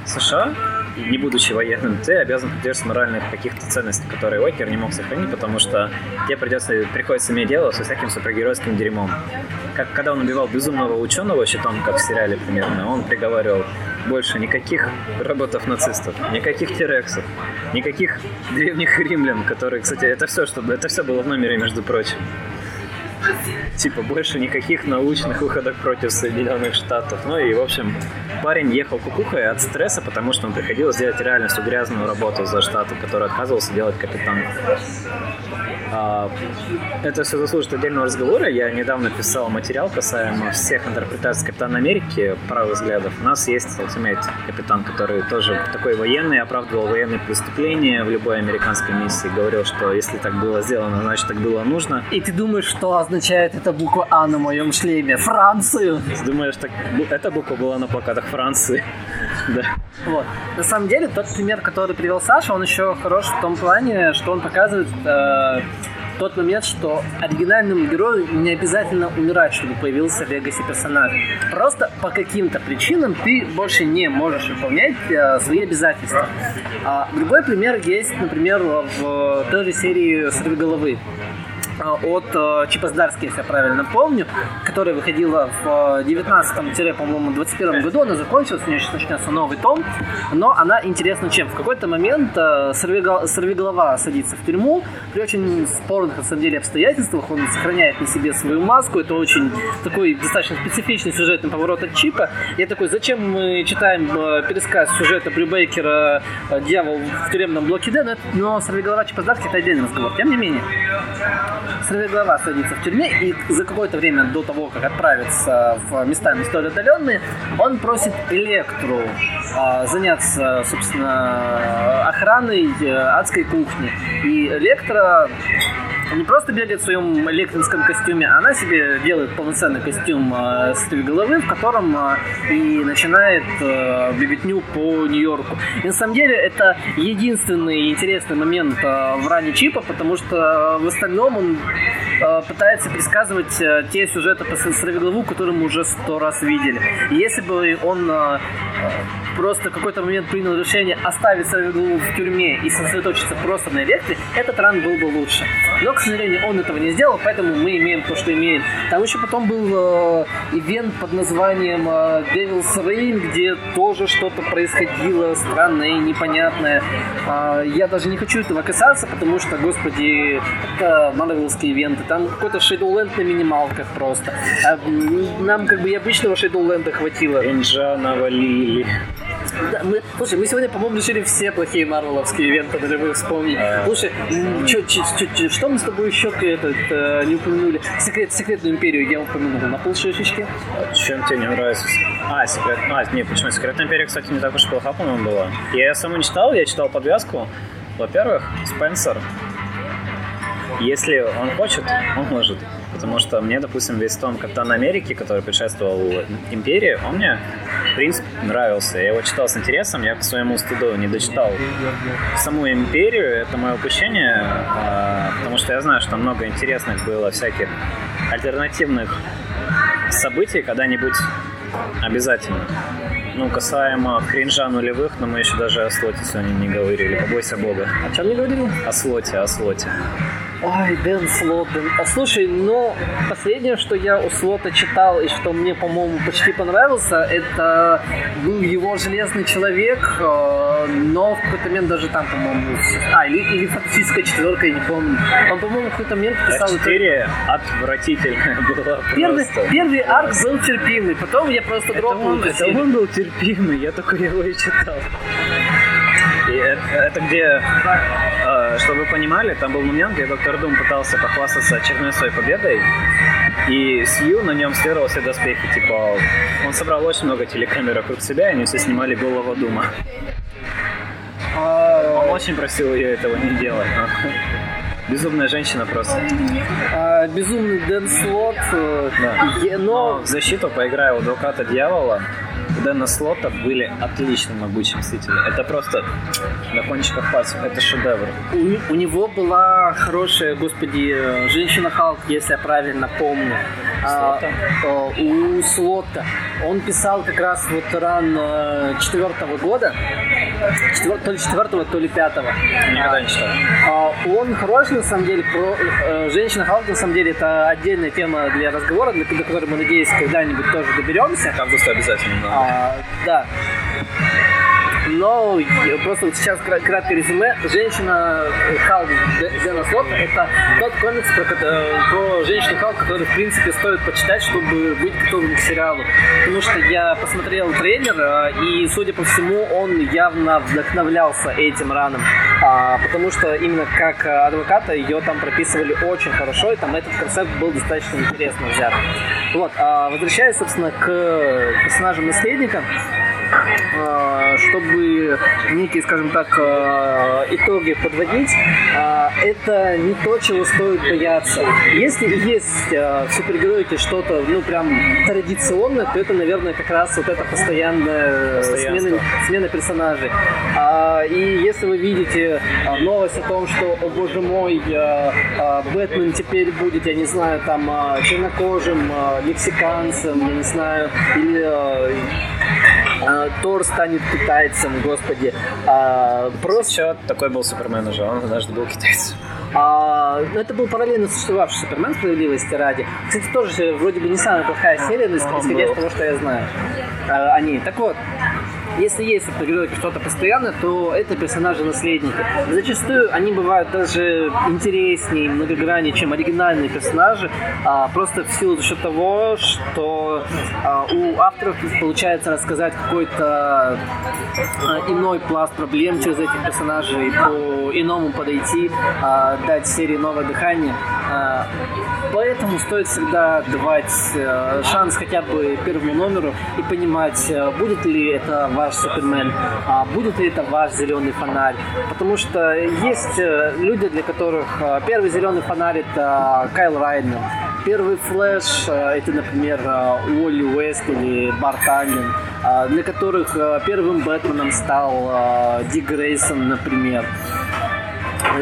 США, не будучи военным, ты обязан придерживаться моральных каких-то ценностей, которые Уокер не мог сохранить, потому что тебе придется, приходится иметь дело со всяким супергеройским дерьмом. Как когда он убивал безумного ученого щитом, как в сериале примерно, он приговаривал больше никаких роботов нацистов, никаких терексов, никаких древних римлян, которые, кстати, это все, чтобы это все было в номере, между прочим. Типа больше никаких научных выходов против Соединенных Штатов. Ну и, в общем, парень ехал кукухой от стресса, потому что он приходилось делать реально всю грязную работу за Штаты, который отказывался делать капитан. А, это все заслужит отдельного разговора. Я недавно писал материал касаемо всех интерпретаций Капитана Америки, правых взглядов. У нас есть Ultimate Капитан, который тоже такой военный, оправдывал военные преступления в любой американской миссии. Говорил, что если так было сделано, значит так было нужно. И ты думаешь, что означает эта буква А на моем шлеме? Францию! Думаешь, так, эта буква была на плакатах Франции? да. Вот. На самом деле, тот пример, который привел Саша, он еще хорош в том плане, что он показывает э, тот момент, что оригинальному герою не обязательно умирать, чтобы появился легаси персонаж. Просто по каким-то причинам ты больше не можешь выполнять э, свои обязательства. А другой пример есть, например, в той же серии «Сорвиголовы». Э, от э, Чипа Здарски, если я правильно помню, которая выходила в 19-по-моему, 21 году, она закончилась, у нее сейчас начнется новый том, но она интересна чем? В какой-то момент э, сорвиголова садится в тюрьму, при очень спорных, на самом деле, обстоятельствах, он сохраняет на себе свою маску, это очень такой достаточно специфичный сюжетный поворот от Чипа. Я такой, зачем мы читаем пересказ сюжета Брюбейкера «Дьявол в тюремном блоке Д», но, но сорвиголова Чипа Здарски это отдельный разговор. Тем не менее, Сорвиголова садится в тюрьме, и за какое-то время до того, как отправиться в места не столь отдаленные, он просит Электру а, заняться, собственно, охраной э, адской кухни. И Электра не просто бегает в своем электринском костюме, она себе делает полноценный костюм э, с головы, в котором э, и начинает э, беготню по Нью-Йорку. И на самом деле это единственный интересный момент э, в ране Чипа, потому что в остальном он пытается предсказывать те сюжеты по Сорвиголову, которые мы уже сто раз видели. И если бы он просто в какой-то момент принял решение оставить Сорвиголову в тюрьме и сосредоточиться просто на электре, этот ран был бы лучше. Но, к сожалению, он этого не сделал, поэтому мы имеем то, что имеем. Там еще потом был э, ивент под названием э, Devil's Reign, где тоже что-то происходило странное и непонятное. Э, я даже не хочу этого касаться, потому что, господи, это марвелские ивенты. Там какой-то Shadowland на минималках просто. А нам как бы и обычного Shadowland хватило. Энджа навалили. Да, мы, слушай, мы сегодня, по-моему, решили все плохие марвеловские ивенты нулевых вспомнить. А... Слушай, чё, чё, чё, что мы с тобой еще этот, э, не упомянули? Секрет, секретную империю я упомянул на полшишечки. А чем тебе не нравится? А, секрет... А, нет, почему? Секретная империя, кстати, не так уж плоха, по-моему, была. Я ее саму не читал, я читал подвязку. Во-первых, Спенсер, если он хочет, он может. Потому что мне, допустим, весь том Капитан Америки, который предшествовал Империи, он мне, в принципе, нравился. Я его читал с интересом, я по своему стыду не дочитал саму Империю. Это мое упущение, а, потому что я знаю, что много интересных было всяких альтернативных событий когда-нибудь обязательно. Ну, касаемо кринжа нулевых, но мы еще даже о слоте сегодня не говорили. Побойся бога. О чем не говорили? О слоте, о слоте. Ой, Дэн Слот. Дэн. А, слушай, ну, последнее, что я у Слота читал и что мне, по-моему, почти понравился, это был его «Железный человек», э, но в какой-то момент даже там, по-моему, а, или, или «Фантастическая четверка», я не помню. Он, по-моему, в какой-то момент писал... Четыре отвратительная была Первый, просто. первый арк был терпимый, потом я просто Это дропнул он, эту это он был терпимый, я только его и читал. И это, где, э, чтобы вы понимали, там был момент, где Доктор Дум пытался похвастаться очередной своей победой, и Сью на нем следовал все доспехи, типа, он собрал очень много телекамер вокруг себя, и они все снимали голого Дума. Он очень просил ее этого не делать. но Безумная женщина просто. а, безумный Дэн Слот, э, Да. е- но В защиту, поиграя у адвоката дьявола, Дэна Слота были отличные могучие мстители. Это просто на кончиках пальцев. Это шедевр. У, у него была хорошая, господи, э, женщина Халк, если я правильно помню. А, Слота? э, у Слота. Он писал как раз вот ран э, четвертого года. Четвер- то ли четвертого, то ли пятого. Никогда не читал. А, Он хороший, на самом деле, про э, женщина Халк, на самом деле, это отдельная тема для разговора, для, до которой мы, надеюсь, когда-нибудь тоже доберемся. К августу обязательно надо. А, да. Но просто сейчас кра- краткое резюме. Женщина э, Халк Дэна Слота это тот комикс про, э, про женщину Халк, который, в принципе, стоит почитать, чтобы быть готовым к сериалу. Потому что я посмотрел трейлер, э, и, судя по всему, он явно вдохновлялся этим раном. А, потому что именно как адвоката ее там прописывали очень хорошо, и там этот концепт был достаточно интересно взят. Вот, а возвращаясь, собственно, к персонажам наследника, чтобы некие, скажем так, э, итоги подводить, э, это не то, чего стоит бояться. Если есть в супергероике что-то, ну, прям традиционное, то это, наверное, как раз вот это постоянная смена, смена персонажей. А, и если вы видите а, новость о том, что, о боже мой, а, а, Бэтмен теперь будет, я не знаю, там, а, чернокожим, а, мексиканцем, я не знаю, или а, Тор станет китайцем, господи. А, просто Еще такой был Супермен уже, он однажды был китайцем. а, ну, это был параллельно существовавший Супермен справедливости ради. Кстати, тоже вроде бы не самая плохая серия, но исходя из того, что я знаю а, о ней. Так вот, если есть в супергероике что-то постоянное, то это персонажи-наследники. Зачастую они бывают даже интереснее, многограннее, чем оригинальные персонажи, а, просто в силу за счет того, что а, у авторов получается рассказать какой-то а, иной пласт проблем через этих персонажей, по-иному подойти, а, дать серии новое дыхание. А, Поэтому стоит всегда давать э, шанс хотя бы первому номеру и понимать, э, будет ли это ваш Супермен, а будет ли это ваш зеленый фонарь. Потому что есть э, люди, для которых первый зеленый фонарь это Кайл Райнер. Первый флэш это, например, Уолли Уэст или Барт для которых первым Бэтменом стал Дик Грейсон, например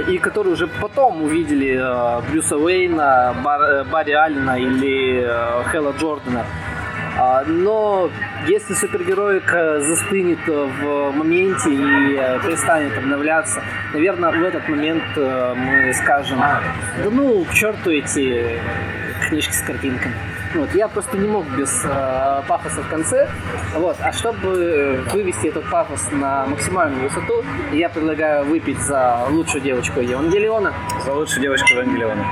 и которые уже потом увидели э, Брюса Уэйна, Бар- э, Барри Аллена или э, Хэлла Джордана. А, Но если супергероика застынет в моменте и э, перестанет обновляться, наверное, в этот момент э, мы скажем, да ну, к черту эти книжки с картинками. Вот, я просто не мог без э, пафоса в конце. Вот, а чтобы вывести этот пафос на максимальную высоту, я предлагаю выпить за лучшую девочку Евангелиона. За лучшую девочку Евангелиона.